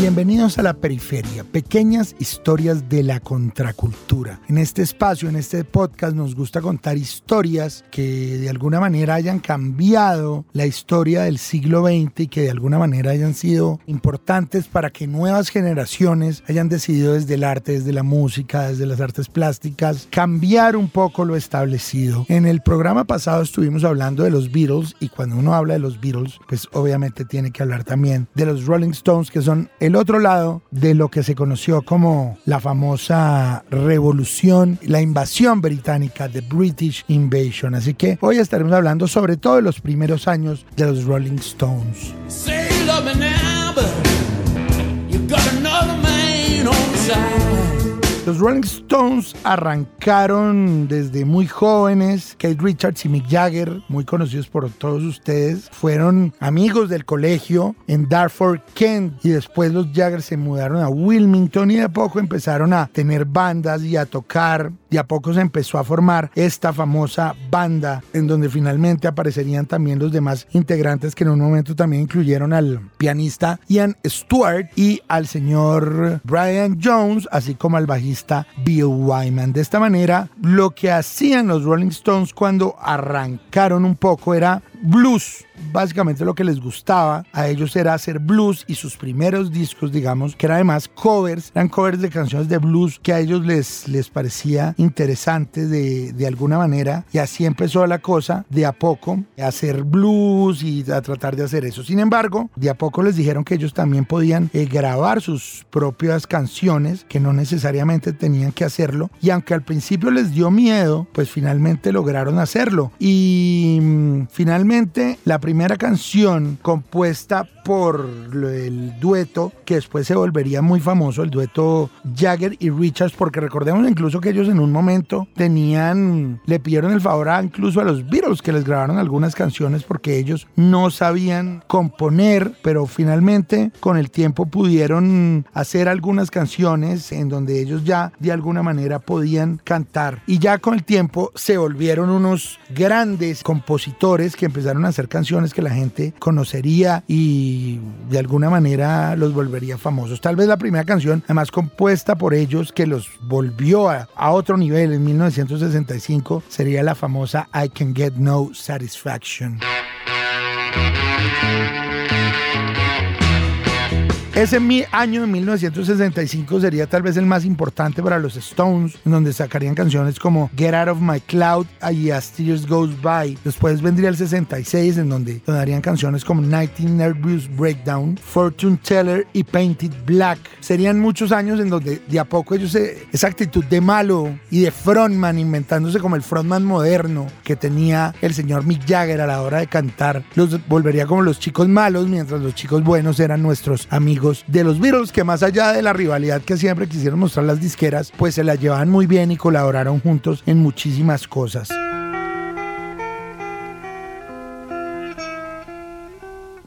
Bienvenidos a la periferia, pequeñas historias de la contracultura. En este espacio, en este podcast, nos gusta contar historias que de alguna manera hayan cambiado la historia del siglo XX y que de alguna manera hayan sido importantes para que nuevas generaciones hayan decidido desde el arte, desde la música, desde las artes plásticas, cambiar un poco lo establecido. En el programa pasado estuvimos hablando de los Beatles y cuando uno habla de los Beatles, pues obviamente tiene que hablar también de los Rolling Stones, que son el otro lado de lo que se conoció como la famosa revolución, la invasión británica, the British Invasion. Así que hoy estaremos hablando sobre todo de los primeros años de los Rolling Stones. Los Rolling Stones arrancaron desde muy jóvenes. Kate Richards y Mick Jagger, muy conocidos por todos ustedes, fueron amigos del colegio en Dartford, Kent. Y después los Jagger se mudaron a Wilmington y de a poco empezaron a tener bandas y a tocar. Y a poco se empezó a formar esta famosa banda en donde finalmente aparecerían también los demás integrantes que en un momento también incluyeron al pianista Ian Stewart y al señor Brian Jones, así como al bajista Bill Wyman. De esta manera, lo que hacían los Rolling Stones cuando arrancaron un poco era blues. Básicamente lo que les gustaba a ellos era hacer blues y sus primeros discos, digamos, que eran además covers, eran covers de canciones de blues que a ellos les, les parecía interesante de, de alguna manera. Y así empezó la cosa de a poco a hacer blues y a tratar de hacer eso. Sin embargo, de a poco les dijeron que ellos también podían eh, grabar sus propias canciones, que no necesariamente tenían que hacerlo. Y aunque al principio les dio miedo, pues finalmente lograron hacerlo. Y mm, la primera canción compuesta por el dueto que después se volvería muy famoso, el dueto Jagger y Richards, porque recordemos incluso que ellos en un momento tenían, le pidieron el favor a, incluso a los Beatles que les grabaron algunas canciones porque ellos no sabían componer, pero finalmente con el tiempo pudieron hacer algunas canciones en donde ellos ya de alguna manera podían cantar. Y ya con el tiempo se volvieron unos grandes compositores que empezaron a hacer canciones que la gente conocería y de alguna manera los volvería famosos. Tal vez la primera canción, además compuesta por ellos, que los volvió a, a otro nivel en 1965, sería la famosa I Can Get No Satisfaction. Ese año de 1965 sería tal vez el más importante para los Stones, donde sacarían canciones como Get Out of My Cloud y As Tears Goes By. Después vendría el 66, en donde darían canciones como Nighting Nervous Breakdown, Fortune Teller y Painted Black. Serían muchos años en donde de a poco ellos, esa actitud de malo y de frontman, inventándose como el frontman moderno que tenía el señor Mick Jagger a la hora de cantar, los volvería como los chicos malos, mientras los chicos buenos eran nuestros amigos de los Beatles, que más allá de la rivalidad que siempre quisieron mostrar las disqueras, pues se la llevaban muy bien y colaboraron juntos en muchísimas cosas.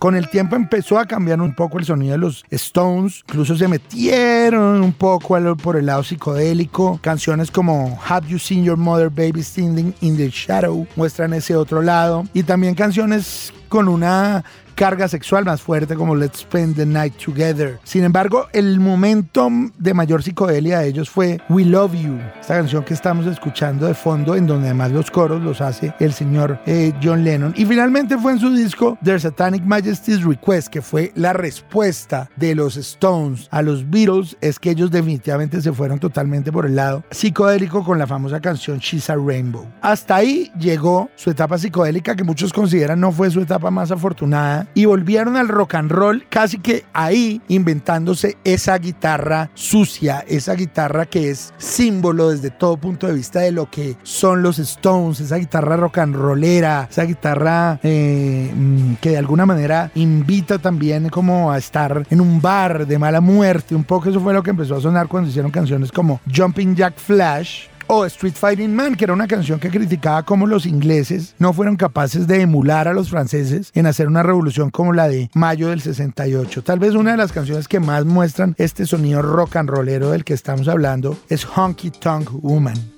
Con el tiempo empezó a cambiar un poco el sonido de los Stones, incluso se metieron un poco por el lado psicodélico. Canciones como Have You Seen Your Mother Baby Standing in the Shadow muestran ese otro lado. Y también canciones con una carga sexual más fuerte como Let's Spend the Night Together. Sin embargo, el momento de mayor psicodelia de ellos fue We Love You, esta canción que estamos escuchando de fondo, en donde además los coros los hace el señor eh, John Lennon. Y finalmente fue en su disco Their Satanic Majesty's Request, que fue la respuesta de los Stones a los Beatles, es que ellos definitivamente se fueron totalmente por el lado psicodélico con la famosa canción She's a Rainbow. Hasta ahí llegó su etapa psicodélica que muchos consideran no fue su etapa más afortunada y volvieron al rock and roll casi que ahí inventándose esa guitarra sucia, esa guitarra que es símbolo desde todo punto de vista de lo que son los Stones, esa guitarra rock and rollera, esa guitarra eh, mm, que de alguna manera invita también como a estar en un bar de mala muerte, un poco eso fue lo que empezó a sonar cuando hicieron canciones como Jumping Jack Flash O Street Fighting Man, que era una canción que criticaba cómo los ingleses no fueron capaces de emular a los franceses en hacer una revolución como la de mayo del 68. Tal vez una de las canciones que más muestran este sonido rock and rollero del que estamos hablando es Honky Tonk Woman.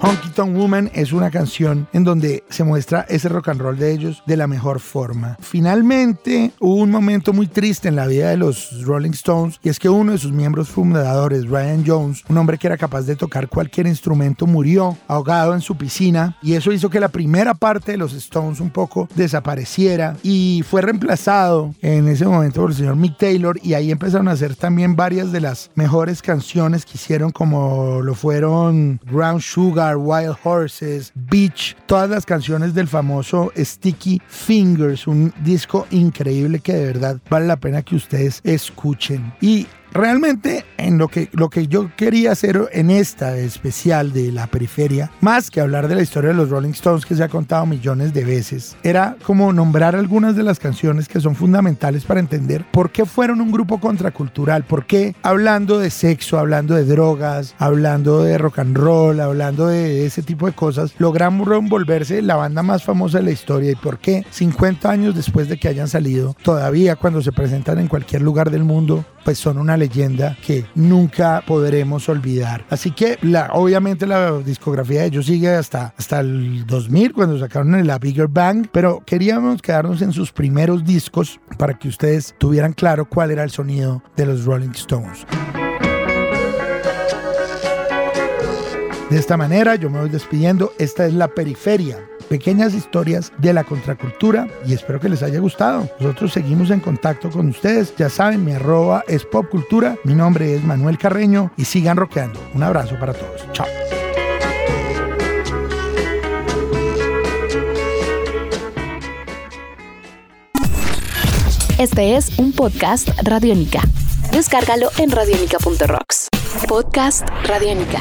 Honky Tonk Woman es una canción en donde se muestra ese rock and roll de ellos de la mejor forma. Finalmente hubo un momento muy triste en la vida de los Rolling Stones y es que uno de sus miembros fundadores, Ryan Jones, un hombre que era capaz de tocar cualquier instrumento, murió ahogado en su piscina y eso hizo que la primera parte de los Stones un poco desapareciera y fue reemplazado en ese momento por el señor Mick Taylor y ahí empezaron a hacer también varias de las mejores canciones que hicieron como lo fueron Ground Sugar Wild Horses, Beach, todas las canciones del famoso Sticky Fingers, un disco increíble que de verdad vale la pena que ustedes escuchen. Y realmente en lo que, lo que yo quería hacer en esta especial de la periferia, más que hablar de la historia de los Rolling Stones que se ha contado millones de veces, era como nombrar algunas de las canciones que son fundamentales para entender por qué fueron un grupo contracultural, por qué hablando de sexo, hablando de drogas, hablando de rock and roll, hablando de ese tipo de cosas, logramos volverse la banda más famosa de la historia y por qué 50 años después de que hayan salido, todavía cuando se presentan en cualquier lugar del mundo, pues son una leyenda que nunca podremos olvidar. Así que obviamente la discografía de ellos sigue hasta, hasta el 2000 cuando sacaron la Bigger Bang, pero queríamos quedarnos en sus primeros discos para que ustedes tuvieran claro cuál era el sonido de los Rolling Stones. De esta manera yo me voy despidiendo. Esta es la periferia pequeñas historias de la contracultura y espero que les haya gustado. Nosotros seguimos en contacto con ustedes. Ya saben, mi arroba es popcultura. Mi nombre es Manuel Carreño y sigan rockeando. Un abrazo para todos. Chao. Este es un podcast Radiónica. Descárgalo en radiónica.rocks. Podcast Radiónica.